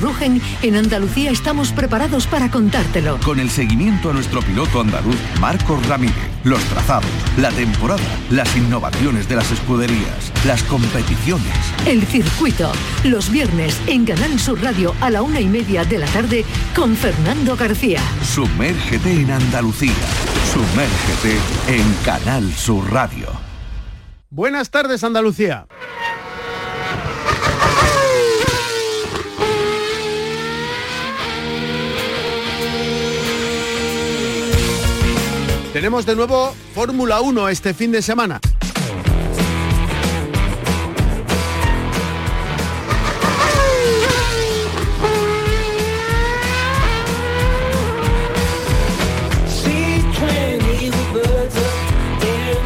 rugen, en Andalucía estamos preparados para contártelo. Con el seguimiento a nuestro piloto andaluz, Marcos Ramírez, los trazados, la temporada, las innovaciones de las escuderías, las competiciones. El circuito, los viernes en Canal Sur Radio a la una y media de la tarde con Fernando García. Sumérgete en Andalucía, sumérgete en Canal Sur Radio. Buenas tardes Andalucía. Tenemos de nuevo Fórmula 1 este fin de semana.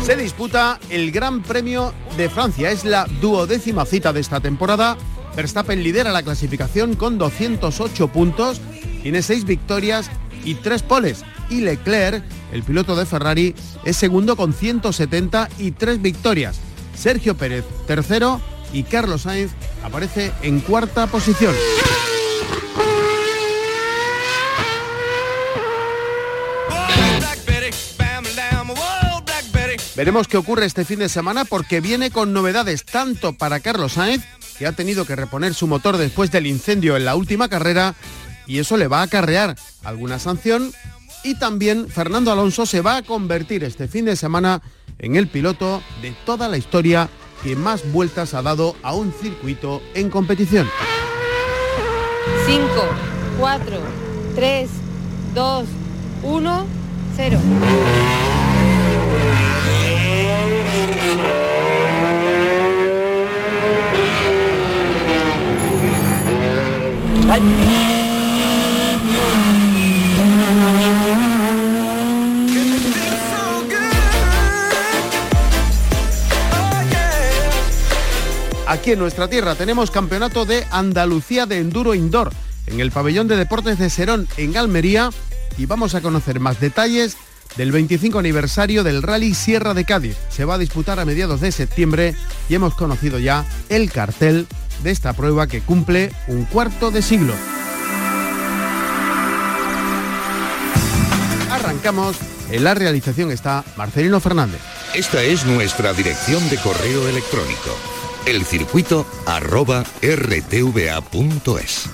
Se disputa el Gran Premio de Francia. Es la duodécima cita de esta temporada. Verstappen lidera la clasificación con 208 puntos, tiene 6 victorias y 3 poles. Y Leclerc el piloto de Ferrari es segundo con 170 y tres victorias. Sergio Pérez tercero y Carlos Sainz aparece en cuarta posición. Veremos qué ocurre este fin de semana porque viene con novedades tanto para Carlos Sainz, que ha tenido que reponer su motor después del incendio en la última carrera, y eso le va a acarrear alguna sanción, y también Fernando Alonso se va a convertir este fin de semana en el piloto de toda la historia que más vueltas ha dado a un circuito en competición. 5, 4, 3, 2, 1, 0. Aquí en nuestra tierra tenemos campeonato de Andalucía de Enduro Indoor en el pabellón de deportes de Serón en Almería y vamos a conocer más detalles del 25 aniversario del Rally Sierra de Cádiz. Se va a disputar a mediados de septiembre y hemos conocido ya el cartel de esta prueba que cumple un cuarto de siglo. Arrancamos. En la realización está Marcelino Fernández. Esta es nuestra dirección de correo electrónico el circuito arroba rtva.es.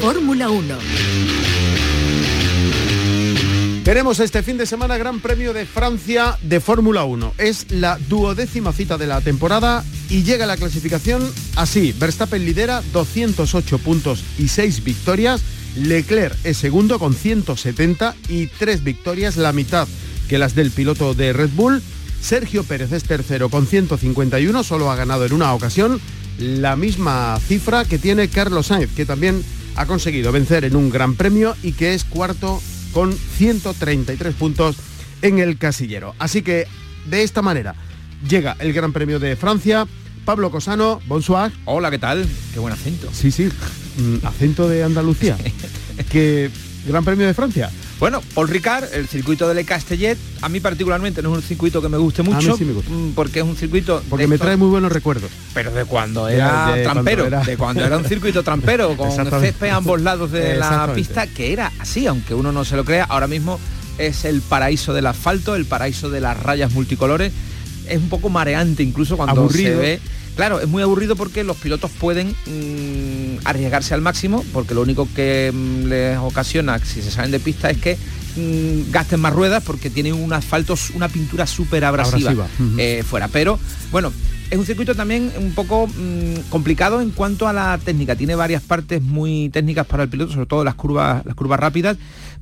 Fórmula 1 Tenemos este fin de semana Gran Premio de Francia de Fórmula 1. Es la duodécima cita de la temporada y llega la clasificación así. Verstappen lidera 208 puntos y 6 victorias. Leclerc es segundo con 170 y 3 victorias, la mitad que las del piloto de Red Bull. Sergio Pérez es tercero con 151, solo ha ganado en una ocasión. La misma cifra que tiene Carlos Sainz, que también ha conseguido vencer en un gran premio y que es cuarto con 133 puntos en el casillero. Así que de esta manera llega el Gran Premio de Francia. Pablo Cosano, bonsoir. Hola, ¿qué tal? Qué buen acento. Sí, sí, mm, acento de Andalucía. ¿Qué Gran Premio de Francia. Bueno, Paul Ricard, el circuito de Le Castellet, a mí particularmente no es un circuito que me guste mucho, mm, porque es un circuito... Porque me trae muy buenos recuerdos. Pero de cuando era trampero, de cuando era un circuito trampero, con césped a ambos lados de la pista, que era así, aunque uno no se lo crea, ahora mismo es el paraíso del asfalto, el paraíso de las rayas multicolores, es un poco mareante incluso cuando se ve Claro, es muy aburrido porque los pilotos pueden mm, arriesgarse al máximo, porque lo único que mm, les ocasiona si se salen de pista es que mm, gasten más ruedas porque tienen un asfalto, una pintura súper abrasiva, eh, fuera. Pero bueno, es un circuito también un poco complicado en cuanto a la técnica. Tiene varias partes muy técnicas para el piloto, sobre todo las curvas, las curvas rápidas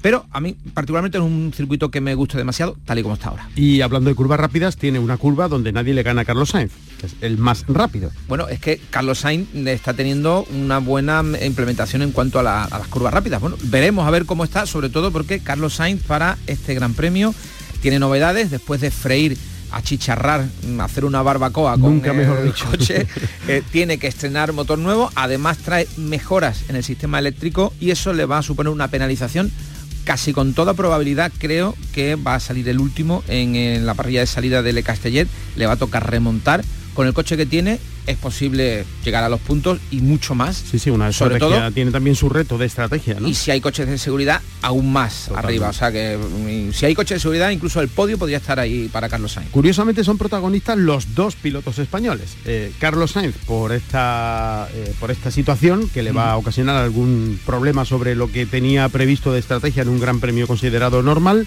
pero a mí particularmente es un circuito que me gusta demasiado, tal y como está ahora. Y hablando de curvas rápidas, tiene una curva donde nadie le gana a Carlos Sainz, que es el más rápido. Bueno, es que Carlos Sainz está teniendo una buena implementación en cuanto a, las curvas rápidas. Bueno, veremos a ver cómo está, sobre todo porque Carlos Sainz para este Gran Premio tiene novedades después de freír achicharrar, mm, hacer una barbacoa con el coche, eh, tiene que estrenar motor nuevo, además trae mejoras en el sistema eléctrico y eso le va a suponer una penalización casi con toda probabilidad creo que va a salir el último en, la parrilla de salida de Le Castellet, le va a tocar remontar con el coche que tiene es posible llegar a los puntos y mucho más. Sí, sí, una sobre todo tiene también su reto de estrategia, Y si hay coches de seguridad, aún más arriba. O sea que mm, si hay coches de seguridad, incluso el podio podría estar ahí para Carlos Sainz. Curiosamente son protagonistas los dos pilotos españoles. Eh, Carlos Sainz por esta, eh, por esta situación que le va a ocasionar algún problema sobre lo que tenía previsto de estrategia en un gran premio considerado normal.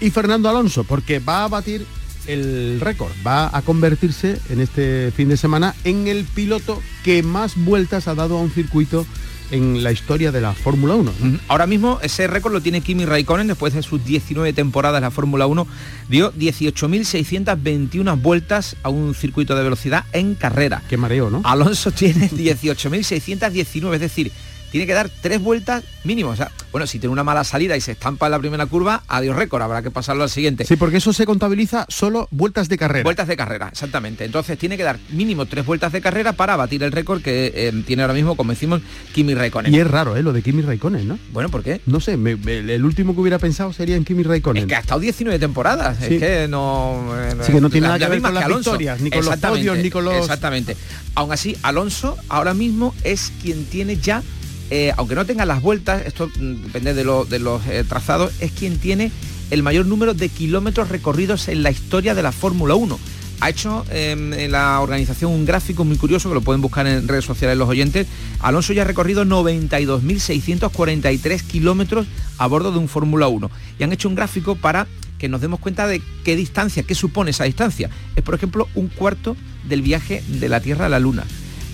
Y Fernando Alonso, porque va a batir el récord. Va a convertirse en este fin de semana en el piloto que más vueltas ha dado a un circuito en la historia de la Fórmula 1. Ahora mismo ese récord lo tiene Kimi Raikkonen después de sus 19 temporadas en la Fórmula 1. Dio 18.621 vueltas a un circuito de velocidad en carrera. Qué mareo, ¿no? Alonso tiene 18.619, es decir, tiene que dar tres vueltas mínimo. O sea, bueno, si tiene una mala salida y se estampa en la primera curva, adiós récord, habrá que pasarlo al siguiente. Sí, porque eso se contabiliza solo vueltas de carrera. Vueltas de carrera, exactamente. Entonces tiene que dar mínimo tres vueltas de carrera para batir el récord que eh, tiene ahora mismo, como decimos, Kimi Raikkonen. Y es raro, ¿eh? Lo de Kimi Raikkonen, ¿no? Bueno, ¿por qué? No sé, el último que hubiera pensado sería en Kimi Raikkonen. Es que ha estado 19 temporadas, es que no... Eh, sí, que no tiene nada que ver con las victorias, ni con los podios, ni con los... Exactamente. Aún así, Alonso ahora mismo es quien tiene ya eh, aunque no tenga las vueltas, esto mm, depende de, los eh, trazados, es quien tiene el mayor número de kilómetros recorridos en la historia de la Fórmula 1. Ha hecho em, en la organización un gráfico muy curioso que lo pueden buscar en redes sociales los oyentes. Alonso ya ha recorrido 92.643 kilómetros a bordo de un Fórmula 1 y han hecho un gráfico para que nos demos cuenta de qué distancia, qué supone esa distancia. Es, por ejemplo, un cuarto del viaje de la Tierra a la Luna.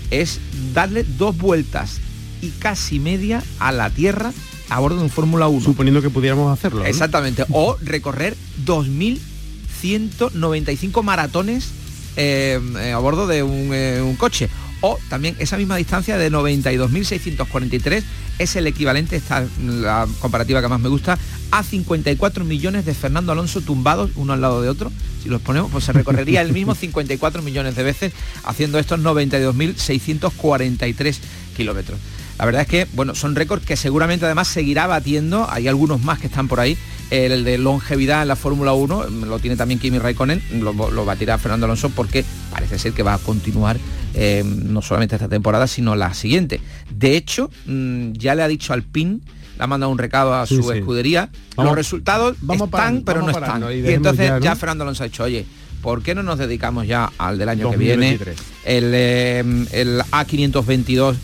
Es darle dos vueltas y casi media a la Tierra a bordo de un Fórmula 1. Suponiendo que pudiéramos hacerlo. Exactamente. O recorrer 2.195 maratones eh, eh, a bordo de eh, un, coche. O también esa misma distancia de 92.643 es el equivalente, esta la comparativa que más me gusta, a 54 millones de Fernando Alonso tumbados uno al lado de otro. Si los ponemos, pues se recorrería el mismo 54 millones de veces haciendo estos 92.643 kilómetros. La verdad es que, bueno, son récords que seguramente además seguirá batiendo. Hay algunos más que están por ahí. El de longevidad en la Fórmula 1 lo tiene también Kimi Raikkonen, lo, batirá Fernando Alonso porque parece ser que va a continuar eh, no solamente esta temporada, sino la siguiente. De hecho, mm, ya le ha dicho al PIN, le ha mandado un recado a su escudería. los resultados están, pero no están. Y, entonces ya, Fernando Alonso ha dicho, oye, ¿por qué no nos dedicamos ya al del año que viene? El, eh, el A522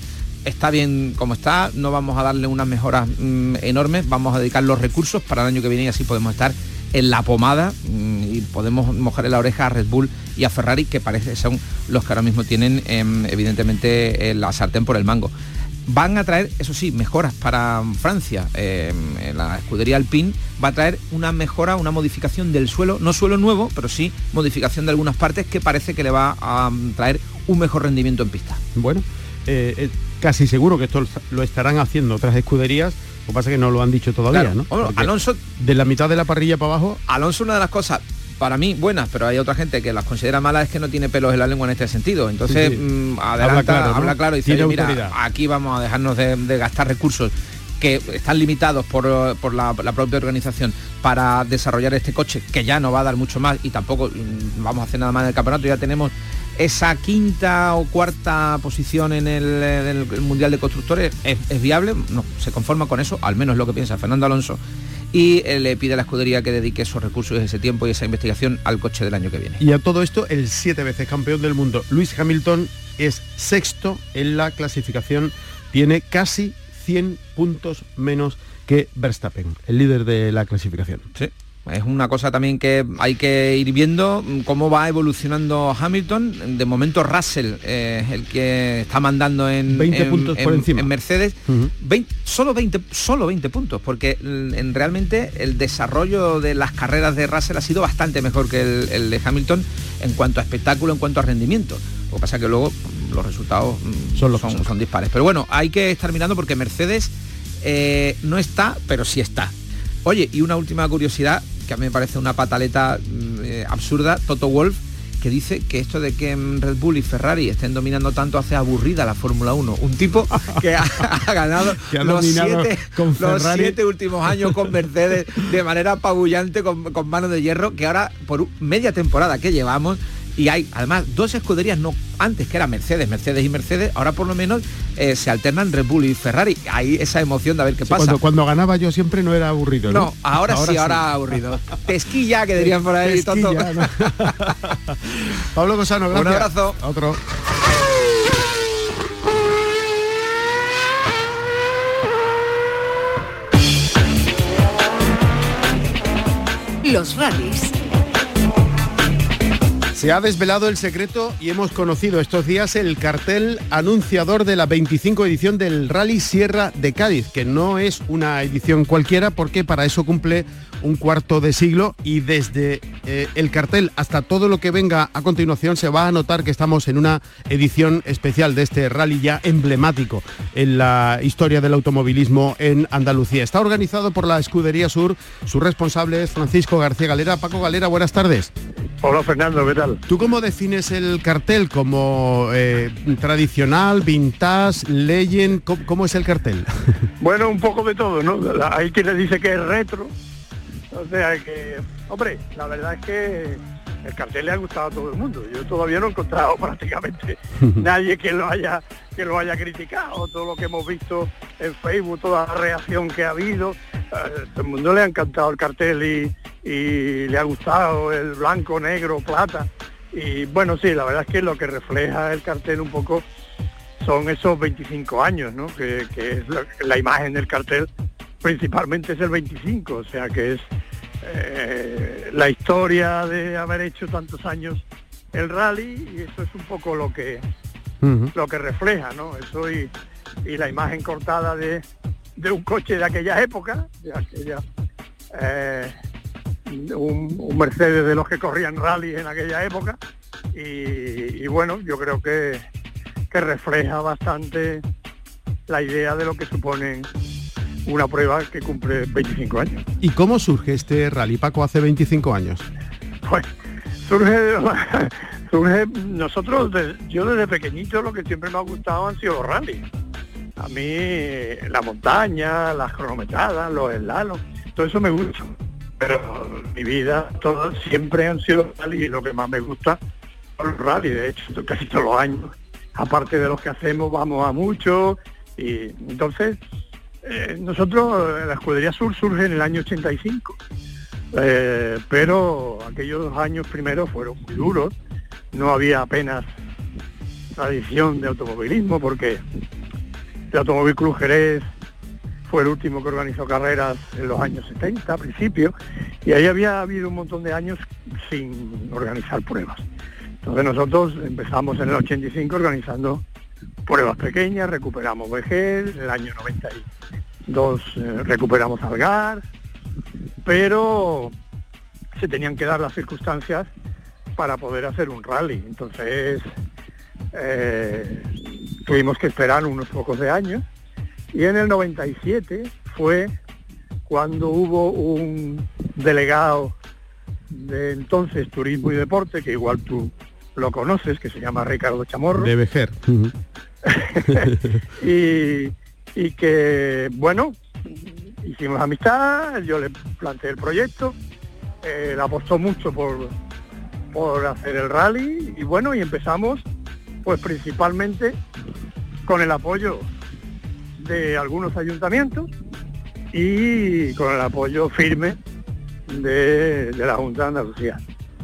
está bien como está, no vamos a darle unas mejoras mm, enormes, vamos a dedicar los recursos para el año que viene y así podemos estar en la pomada mm, y podemos mojar la oreja a Red Bull y a Ferrari, que parece son los que ahora mismo tienen em, evidentemente la sartén por el mango. Van a traer, eso sí, mejoras para Francia. Em, la escudería Alpine va a traer una mejora, una modificación del suelo, no suelo nuevo, pero sí modificación de algunas partes que parece que le va a mm, traer un mejor rendimiento en pista. Bueno, eh, eh, casi seguro que esto lo estarán haciendo otras escuderías. Lo que pasa es que no lo han dicho todavía, ¿no? Alonso. De la mitad de la parrilla para abajo. Alonso, una de las cosas para mí buenas, pero hay otra gente que las considera malas es que no tiene pelos en la lengua en este sentido. Entonces, mm, adelanta, habla claro, y dice, mira, aquí vamos a dejarnos de, gastar recursos que están limitados por, la, la, propia organización para desarrollar este coche, que ya no va a dar mucho más y tampoco mm, vamos a hacer nada más en el campeonato, ya tenemos esa quinta o cuarta posición en el, Mundial de Constructores es, viable, no, se conforma con eso, al menos lo que piensa Fernando Alonso, y eh, le pide a la escudería que dedique esos recursos, ese tiempo y esa investigación al coche del año que viene. Y a todo esto, el siete veces campeón del mundo, Luis Hamilton, es sexto en la clasificación, tiene casi 100 puntos menos que Verstappen, el líder de la clasificación. Sí. Es una cosa también que hay que ir viendo cómo va evolucionando Hamilton. De momento Russell eh, es el que está mandando en, 20 puntos por encima. en Mercedes. solo, 20, solo 20 puntos, porque en, realmente el desarrollo de las carreras de Russell ha sido bastante mejor que el, de Hamilton en cuanto a espectáculo, en cuanto a rendimiento. Lo que pasa es que luego los resultados mm, son, son, dispares. Pero bueno, hay que estar mirando porque Mercedes eh, no está, pero sí está. Oye, y una última curiosidad, que a mí me parece una pataleta mm, eh, absurda, Toto Wolf, que dice que esto de que Red Bull y Ferrari estén dominando tanto hace aburrida la Fórmula 1. Un tipo que ha, ganado los, siete, últimos años con Mercedes de manera apabullante, con, con mano de hierro, que ahora por media temporada que llevamos y hay además dos escuderías, no antes que era Mercedes, Mercedes y Mercedes, ahora por lo menos eh, se alternan Red Bull y Ferrari. Hay esa emoción de ver qué pasa. Cuando, ganaba yo siempre no era aburrido. No, ahora, sí, ahora aburrido. Pesquilla, que dirían por ahí. Tonto. Pablo Cosano, gracias. Un abrazo. Otro. Los rallies se ha desvelado el secreto y hemos conocido estos días el cartel anunciador de la 25 edición del Rally Sierra de Cádiz, que no es una edición cualquiera porque para eso cumple un cuarto de siglo y desde eh, el cartel hasta todo lo que venga a continuación se va a notar que estamos en una edición especial de este rally ya emblemático en la historia del automovilismo en Andalucía. Está organizado por la Escudería Sur, su responsable es Francisco García Galera. Paco Galera, buenas tardes. Hola Fernando, ¿qué tal? ¿Tú cómo defines el cartel? ¿Como eh, tradicional, vintage, legend? ¿Cómo, es el cartel? Bueno, un poco de todo, ¿no? Hay quien le dice que es retro, o sea que, hombre, la verdad es que el cartel le ha gustado a todo el mundo. Yo todavía no he encontrado prácticamente nadie que lo haya que lo haya criticado. Todo lo que hemos visto en Facebook, toda la reacción que ha habido, todo el mundo le ha encantado el cartel y, le ha gustado el blanco, negro, plata. Y bueno, sí, la verdad es que lo que refleja el cartel un poco son esos 25 años, ¿no? Que, es la imagen del cartel principalmente es el 25, o sea que es eh, la historia de haber hecho tantos años el rally y eso es un poco lo que lo que refleja, ¿no? Eso y, la imagen cortada de, un coche de aquella época, de aquella eh, un, Mercedes de los que corrían rally en aquella época y, bueno, yo creo que, que refleja bastante la idea de lo que suponen una prueba que cumple 25 años. ¿Y cómo surge este rally, Paco, hace 25 años? Pues surge, surge nosotros, yo desde pequeñito lo que siempre me ha gustado han sido los rallies. A mí la montaña, las cronometradas, los helados, todo eso me gusta. Pero mi vida todo, siempre han sido rally y lo que más me gusta son los rally, de hecho, casi todos los años. Aparte de los que hacemos, vamos a mucho y entonces eh, nosotros, la Escudería Sur surge en el año 85, eh, pero aquellos años primeros fueron muy duros, no había apenas tradición de automovilismo porque el Automóvil Club Jerez fue el último que organizó carreras en los años 70, a principio, y ahí había habido un montón de años sin organizar pruebas. Entonces nosotros empezamos en el 85 organizando pruebas pequeñas, recuperamos Vejez, en el año 92 eh, recuperamos Algar, pero se tenían que dar las circunstancias para poder hacer un rally. Entonces eh, tuvimos que esperar unos pocos de años y en el 97 fue cuando hubo un delegado de entonces Turismo y Deporte, que igual tú lo conoces, que se llama Ricardo Chamorro. Debe ser. y, que, bueno, hicimos amistad, yo le planteé el proyecto, él apostó mucho por, por hacer el rally y bueno, y empezamos pues principalmente con el apoyo de algunos ayuntamientos y con el apoyo firme de, de la Junta de Andalucía.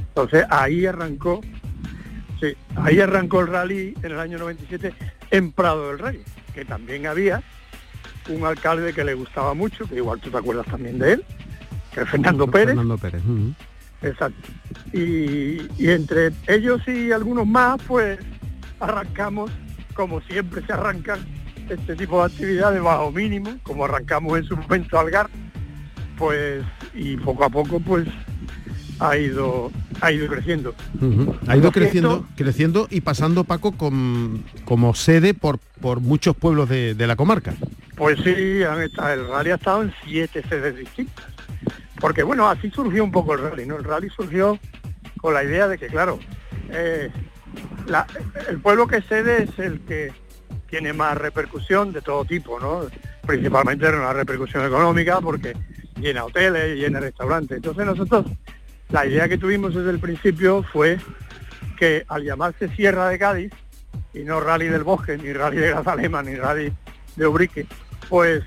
Entonces ahí arrancó Sí, ahí arrancó el rally en el año 97 en Prado del Rey, que también había un alcalde que le gustaba mucho, que igual tú te acuerdas también de él, que es Fernando Pérez. Fernando Pérez. Exacto. Y, entre ellos y algunos más, pues arrancamos, como siempre se arrancan este tipo de actividades bajo mínimo, como arrancamos en su momento Algar, pues y poco a poco pues ha ido ha ido creciendo. Ha ido creciendo, creciendo y pasando Paco con, como sede por, por muchos pueblos de, la comarca. Pues sí, han estado, el rally ha estado en siete sedes distintas. Porque bueno, así surgió un poco el rally, ¿no? El rally surgió con la idea de que, claro, eh, el pueblo que cede es el que tiene más repercusión de todo tipo, ¿no? Principalmente una repercusión económica porque llena hoteles, llena restaurantes. Entonces nosotros, la idea que tuvimos desde el principio fue que al llamarse Sierra de Cádiz, y no Rally del Bosque, ni Rally de Grazalema, ni Rally de Ubrique, pues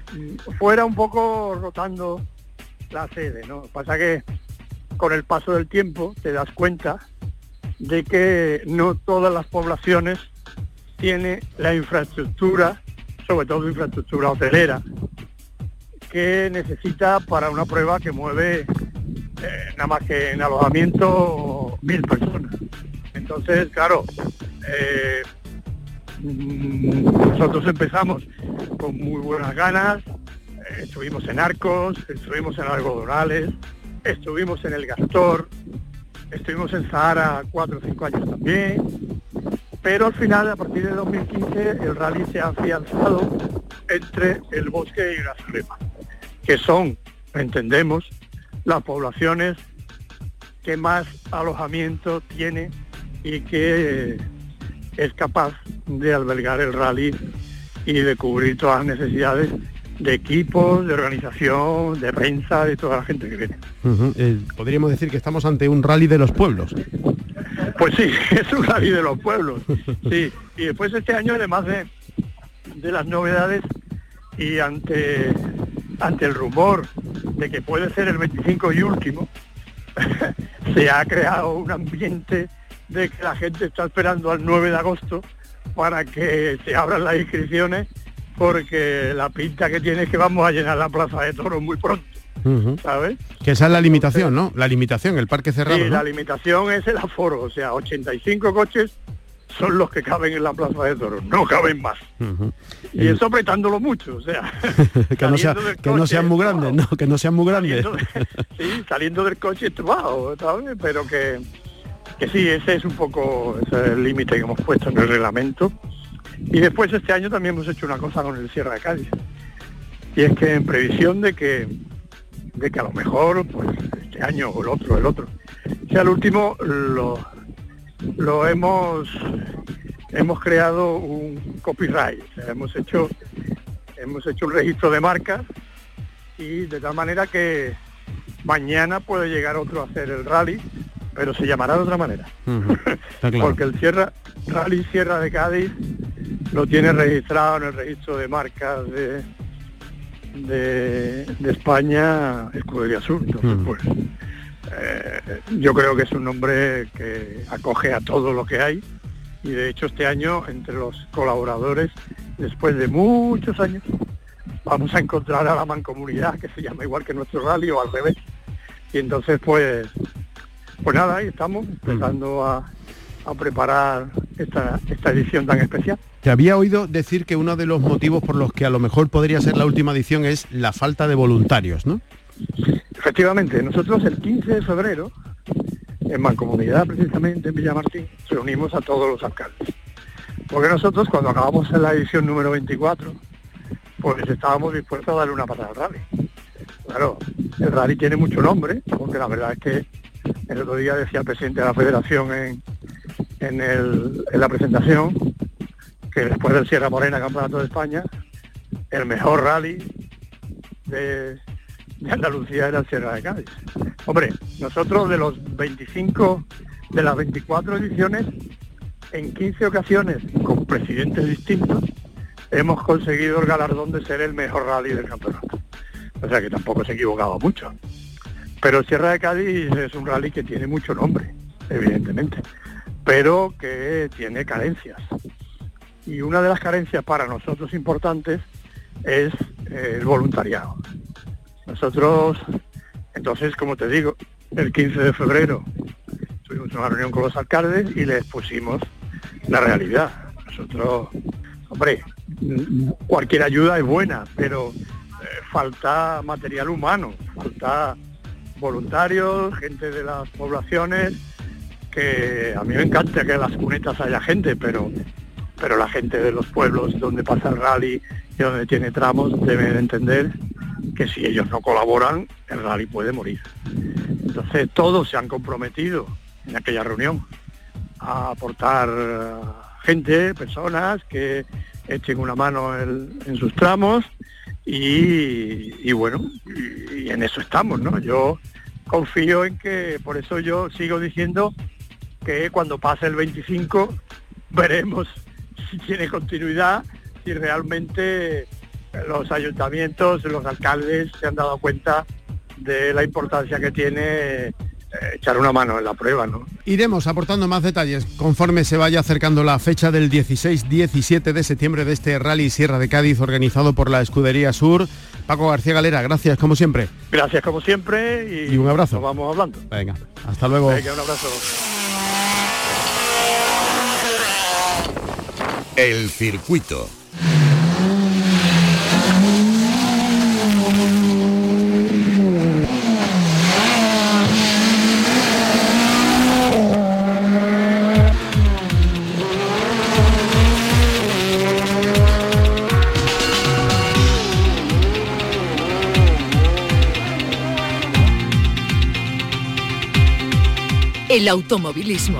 fuera un poco rotando la sede, ¿no? Pasa que con el paso del tiempo te das cuenta de que no todas las poblaciones tienen la infraestructura, sobre todo infraestructura hotelera, que necesita para una prueba que mueve eh, nada más que en alojamiento mil personas. Entonces, claro, eh, nosotros empezamos con muy buenas ganas, eh, estuvimos en Arcos, estuvimos en Algodonales, estuvimos en El Gastor, estuvimos en Sahara cuatro o cinco años también, pero al final, a partir de 2015, el rally se ha afianzado entre el bosque y las remas, que son, entendemos, las poblaciones que más alojamiento tiene y que es capaz de albergar el rally y de cubrir todas las necesidades de equipos, de organización, de prensa, de toda la gente que viene. Eh, podríamos decir que estamos ante un rally de los pueblos. Pues sí, es un rally de los pueblos. Sí, y después este año, además de, de las novedades y ante, ante el rumor de que puede ser el 25 y último, se ha creado un ambiente de que la gente está esperando al 9 de agosto para que se abran las inscripciones porque la pinta que tiene es que vamos a llenar la plaza de toros muy pronto. ¿Sabes? Que esa es la limitación, ¿no? La limitación, el parque cerrado. Sí, la limitación es el aforo, o sea, 85 coches son los que caben en la plaza de toros, no caben más. Y eso apretándolo mucho, o sea. que, no, sean muy grandes, no, que no sean muy grandes. sí, saliendo del coche bajo, ¿sabes? Pero que, que sí, ese es un poco el límite que hemos puesto en el reglamento y después este año también hemos hecho una cosa con el Sierra de Cádiz. Y es que en previsión de que, de que a lo mejor, pues este año o el otro, el otro, sea el último, lo, lo hemos hemos creado un copyright. hemos hecho hemos hecho un registro de marcas y de tal manera que mañana puede llegar otro a hacer el rally, pero se llamará de otra manera. Porque el Sierra, Rally Sierra de Cádiz lo tiene registrado en el registro de marcas de, de, España, Escudería Sur. Entonces, pues, eh, yo creo que es un nombre que acoge a todo lo que hay y de hecho este año entre los colaboradores, después de muchos años, vamos a encontrar a la mancomunidad que se llama igual que nuestro rally o al revés. Y entonces pues, pues nada, ahí estamos empezando a, a preparar esta, esta edición tan especial. Te había oído decir que uno de los motivos por los que a lo mejor podría ser la última edición es la falta de voluntarios, ¿no? Efectivamente, nosotros el 15 de febrero, en Mancomunidad precisamente en Villamartín, reunimos a todos los alcaldes. Porque nosotros cuando acabamos en la edición número 24, pues estábamos dispuestos a darle una patada al rally. Claro, el rally tiene mucho nombre, porque la verdad es que el otro día decía el presidente de la federación en, la presentación que después del Sierra Morena Campeonato de España, el mejor rally de, Andalucía era Sierra de Cádiz. Hombre, nosotros de los 25, de las 24 ediciones, en 15 ocasiones, con presidentes distintos, hemos conseguido el galardón de ser el mejor rally del campeonato. O sea que tampoco se equivocaba mucho. Pero Sierra de Cádiz es un rally que tiene mucho nombre, evidentemente pero que tiene carencias. Y una de las carencias para nosotros importantes es eh, el voluntariado. Nosotros, entonces, como te digo, el 15 de febrero tuvimos una reunión con los alcaldes y les pusimos la realidad. Nosotros, hombre, cualquier ayuda es buena, pero eh, falta material humano, falta voluntarios, gente de las poblaciones, que a mí me encanta que en las cunetas haya gente, pero, pero la gente de los pueblos donde pasa el rally y donde tiene tramos deben entender que si ellos no colaboran, el rally puede morir. Entonces todos se han comprometido en aquella reunión a aportar gente, personas que echen una mano en, sus tramos y, bueno, y, en eso estamos, ¿no? Yo confío en que, por eso yo sigo diciendo que cuando pase el 25 veremos si tiene continuidad, si realmente los ayuntamientos, los alcaldes se han dado cuenta de la importancia que tiene eh, echar una mano en la prueba. ¿no? Iremos aportando más detalles conforme se vaya acercando la fecha del 16-17 de septiembre de este Rally Sierra de Cádiz organizado por la Escudería Sur. Paco García Galera, gracias como siempre. Gracias como siempre y, un abrazo. Nos vamos hablando. Venga, hasta luego. Venga, un abrazo. El circuito. el automovilismo.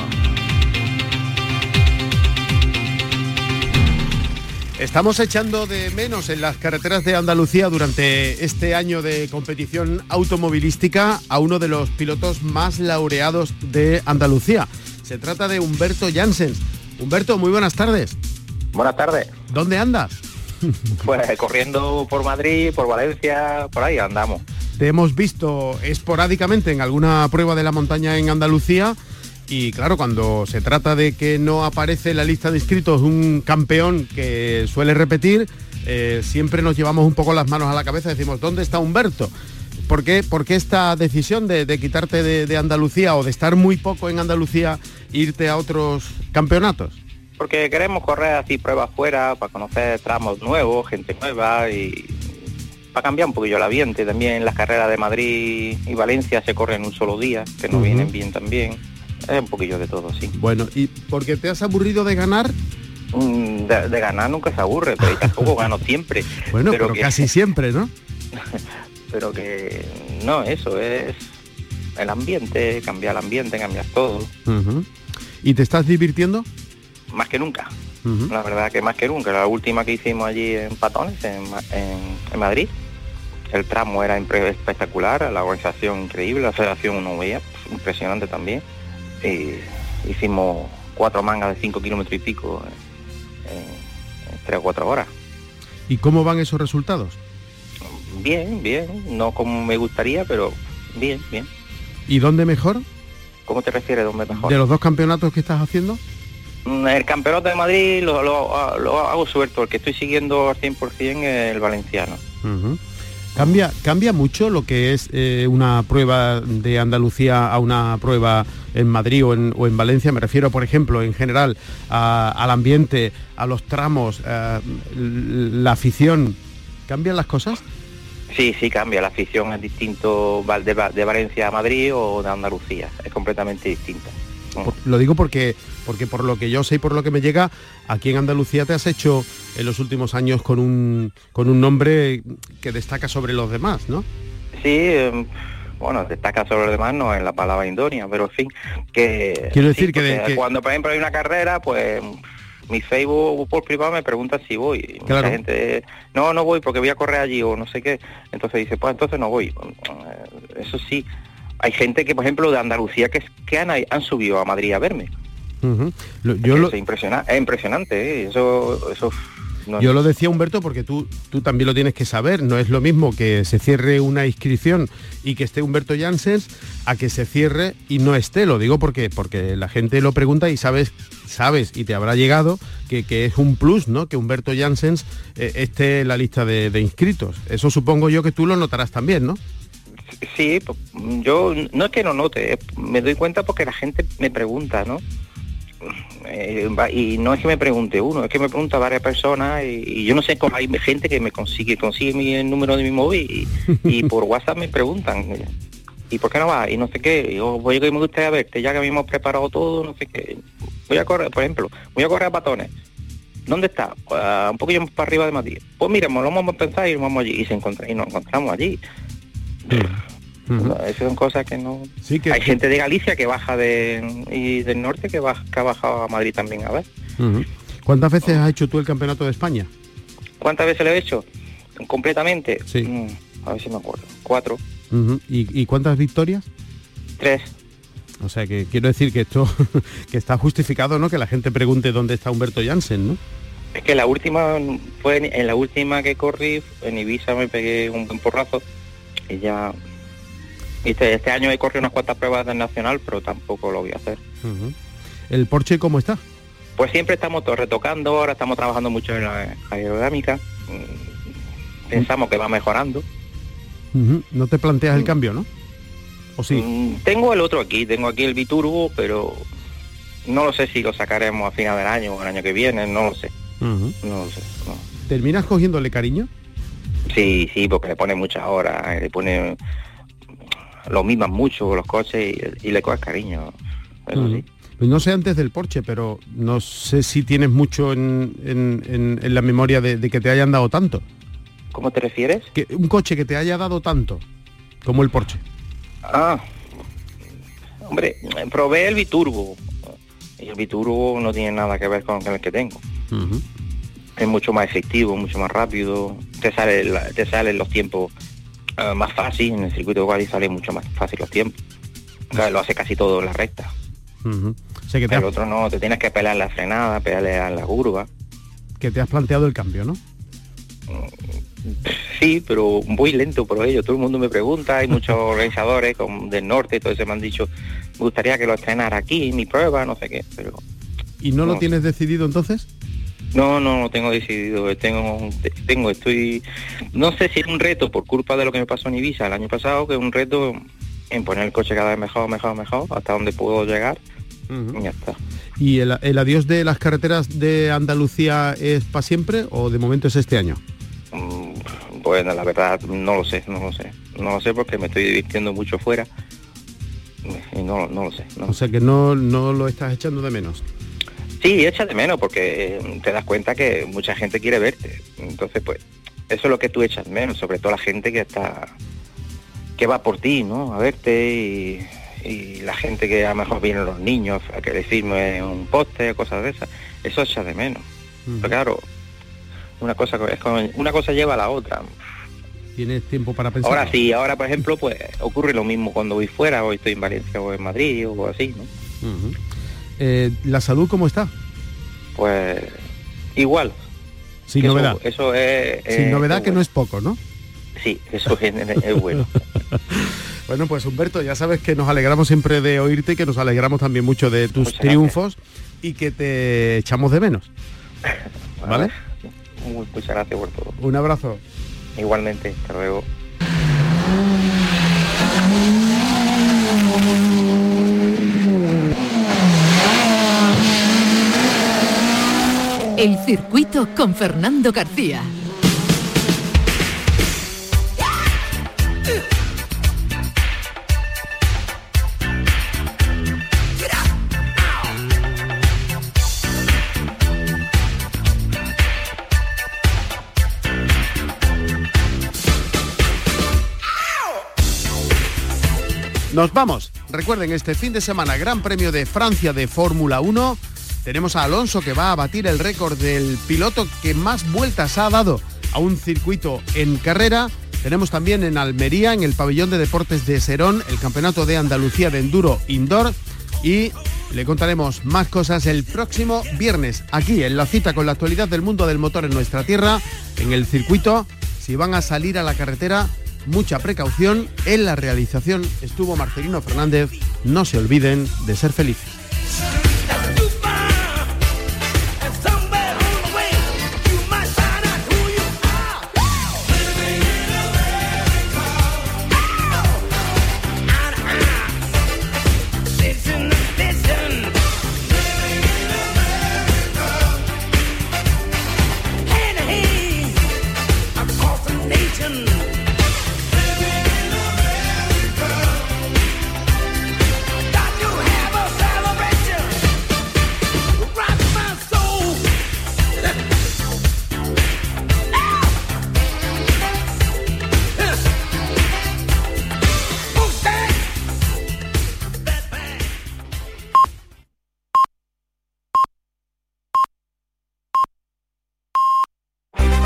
Estamos echando de menos en las carreteras de Andalucía durante este año de competición automovilística a uno de los pilotos más laureados de Andalucía. Se trata de Humberto Janssens. Humberto, muy buenas tardes. Buenas tardes. ¿Dónde andas? Pues corriendo por Madrid, por Valencia, por ahí andamos. Te hemos visto esporádicamente en alguna prueba de la montaña en Andalucía y claro, cuando se trata de que no aparece en la lista de inscritos un campeón que suele repetir, eh, siempre nos llevamos un poco las manos a la cabeza y decimos, ¿dónde está Humberto? ¿Por qué, esta decisión de, quitarte de, Andalucía o de estar muy poco en Andalucía, irte a otros campeonatos? Porque queremos correr así pruebas fuera, para conocer tramos nuevos, gente nueva y para cambiar un poquillo el ambiente. También las carreras de Madrid y Valencia se corren un solo día, que no vienen bien también. Es un poquillo de todo, sí. Bueno, ¿y por qué te has aburrido de ganar? Mm, de, ganar nunca se aburre, pero tampoco gano siempre. Bueno, pero, casi siempre, ¿no? pero que no, eso es el ambiente, cambiar el ambiente, cambiar todo. ¿Y te estás divirtiendo? Más que nunca. La verdad que más que nunca. La última que hicimos allí en Patones, en, en Madrid, el tramo era espectacular, la organización increíble, la federación uno veía, impresionante también. Hicimos cuatro mangas de cinco kilómetros y pico en, tres o cuatro horas. ¿Y cómo van esos resultados? Bien, bien, no como me gustaría, pero bien, bien. ¿Y dónde mejor? ¿Cómo te refieres, dónde mejor? ¿De los dos campeonatos que estás haciendo? Mm, el campeonato de Madrid lo, lo, hago suelto, el que estoy siguiendo al 100% es el valenciano. ¿Cambia, ¿Cambia mucho lo que es eh, una prueba de Andalucía a una prueba en Madrid o en, Valencia? Me refiero, por ejemplo, en general al ambiente, a los tramos, eh, la afición. ¿Cambian las cosas? Sí, sí, cambia. La afición es distinto de Valencia a Madrid o de Andalucía. Es completamente distinta lo digo porque, porque por lo que yo sé y por lo que me llega, aquí en Andalucía te has hecho en los últimos años con un, con un nombre que destaca sobre los demás, ¿no? Sí, em, bueno, destaca sobre los demás no en la palabra indonia, pero en fin, que... Quiero decir que, Cuando, por ejemplo, hay una carrera, pues mi Facebook por privado me pregunta si voy. Claro. Mucha gente, no, no voy porque voy a correr allí o no sé qué. Entonces dice, pues entonces no voy. Eso sí, hay gente que, por ejemplo, de Andalucía que, que han, han subido a Madrid a verme. yo es, impresionante, ¿eh? eso, eso yo lo decía Humberto porque tú, tú también lo tienes que saber, no es lo mismo que se cierre una inscripción y que esté Humberto Janssens a que se cierre y no esté, lo digo porque, porque la gente lo pregunta y sabes, sabes y te habrá llegado que, es un plus, ¿no? Que Humberto Janssens eh, esté en la lista de, de inscritos. Eso supongo yo que tú lo notarás también, ¿no? Sí, yo no es que no note, me doy cuenta porque la gente me pregunta, ¿no? Eh, y no es que me pregunte uno, es que me pregunta varias personas y, yo no sé cómo hay gente que me consigue, consigue mi, el número de mi móvil y, por WhatsApp me preguntan, ¿y por qué no va? Y no sé qué, yo voy a que me gustaría verte, ya que habíamos preparado todo, no sé qué. Voy a correr, por ejemplo, voy a correr a patones. ¿Dónde está? Pues, un poquillo para arriba de Madrid. Pues miremos, lo vamos a pensar y vamos allí. Y, se encontra, y nos encontramos allí. Esas son cosas que no... Sí, que, Hay gente de Galicia que baja de, y del norte que, baja, que ha bajado a Madrid también a ver. ¿Cuántas veces has hecho tú el campeonato de España? ¿Cuántas veces lo he hecho? Completamente. Sí. Mm, a ver si me acuerdo. Cuatro. ¿Y, cuántas victorias? Tres. O sea que quiero decir que esto que está justificado, ¿no? Que la gente pregunte dónde está Humberto Jansen, ¿no? Es que la última fue en, la última que corrí en Ibiza me pegué un buen porrazo y ya este, este año he corrido unas cuantas pruebas del nacional, pero tampoco lo voy a hacer. ¿El Porsche cómo está? Pues siempre estamos retocando, ahora estamos trabajando mucho en la aerodinámica. Mm, pensamos que va mejorando. No te planteas el mm. cambio, ¿no? ¿O sí? Mm, tengo el otro aquí, tengo aquí el biturbo, pero no lo sé si lo sacaremos a final del año o el año que viene, no lo sé. No lo sé. ¿Terminas cogiéndole cariño? Sí, sí, porque le pone muchas horas, eh, le pone lo miman mucho los coches y, le coges cariño. Eso sí. Pues no sé antes del Porsche, pero no sé si tienes mucho en, la memoria de, que te hayan dado tanto. ¿Cómo te refieres? Que un coche que te haya dado tanto como el Porsche. Ah, hombre, probé el biturbo y el biturbo no tiene nada que ver con el que tengo. Es mucho más efectivo, mucho más rápido, te sale te salen los tiempos eh, más fácil, en el circuito de Guadi sale mucho más fácil los tiempos. lo hace casi todo en la recta. que El otro no, te tienes que pelar la frenada, pelarle a la curva. Que te has planteado el cambio, ¿no? Sí, pero muy lento por ello. Todo el mundo me pregunta, hay muchos organizadores del norte todo eso me han dicho, me gustaría que lo estrenara aquí, mi prueba, no sé qué, pero... ¿Y no, lo tienes decidido entonces? No, no, no tengo decidido. Tengo, tengo, estoy, no sé si es un reto por culpa de lo que me pasó en Ibiza el año pasado, que es un reto en poner el coche cada vez mejor, mejor, mejor, hasta donde puedo llegar. Y ya está. ¿Y el, el, adiós de las carreteras de Andalucía es para siempre o de momento es este año? Bueno, la verdad no lo sé, no lo sé. No lo sé porque me estoy divirtiendo mucho fuera. Y no, no lo sé. O sea que no, no lo estás echando de menos. Sí, echa de menos porque eh, te das cuenta que mucha gente quiere verte. Entonces, pues, eso es lo que tú echas menos, sobre todo la gente que está que va por ti, ¿no? A verte y, la gente que a lo mejor vienen los niños a que le firme un poste, cosas de esas. Eso echa de menos. Pero claro, una cosa es una cosa lleva a la otra. ¿Tienes tiempo para pensar? Ahora sí, ahora por ejemplo, pues ocurre lo mismo cuando voy fuera, hoy estoy en Valencia o en Madrid o así, ¿no? Eh, ¿La salud cómo está? Pues igual. Sin novedad. Eso, es... Sin novedad que no es poco, ¿no? Sí, eso es, bueno. bueno, pues Humberto, ya sabes que nos alegramos siempre de oírte y que nos alegramos también mucho de tus triunfos y que te echamos de menos. ¿Vale? muchas gracias por todo. Un abrazo. Igualmente, hasta luego. El circuito con Fernando García. Nos vamos. Recuerden, este fin de semana, Gran Premio de Francia de Fórmula 1. Tenemos a Alonso que va a batir el récord del piloto que más vueltas ha dado a un circuito en carrera. Tenemos también en Almería, en el pabellón de deportes de Serón, el Campeonato de Andalucía de Enduro Indoor. Y le contaremos más cosas el próximo viernes, aquí en la cita con la actualidad del mundo del motor en nuestra tierra, en el circuito. Si van a salir a la carretera, mucha precaución. En la realización estuvo Marcelino Fernández. No se olviden de ser felices.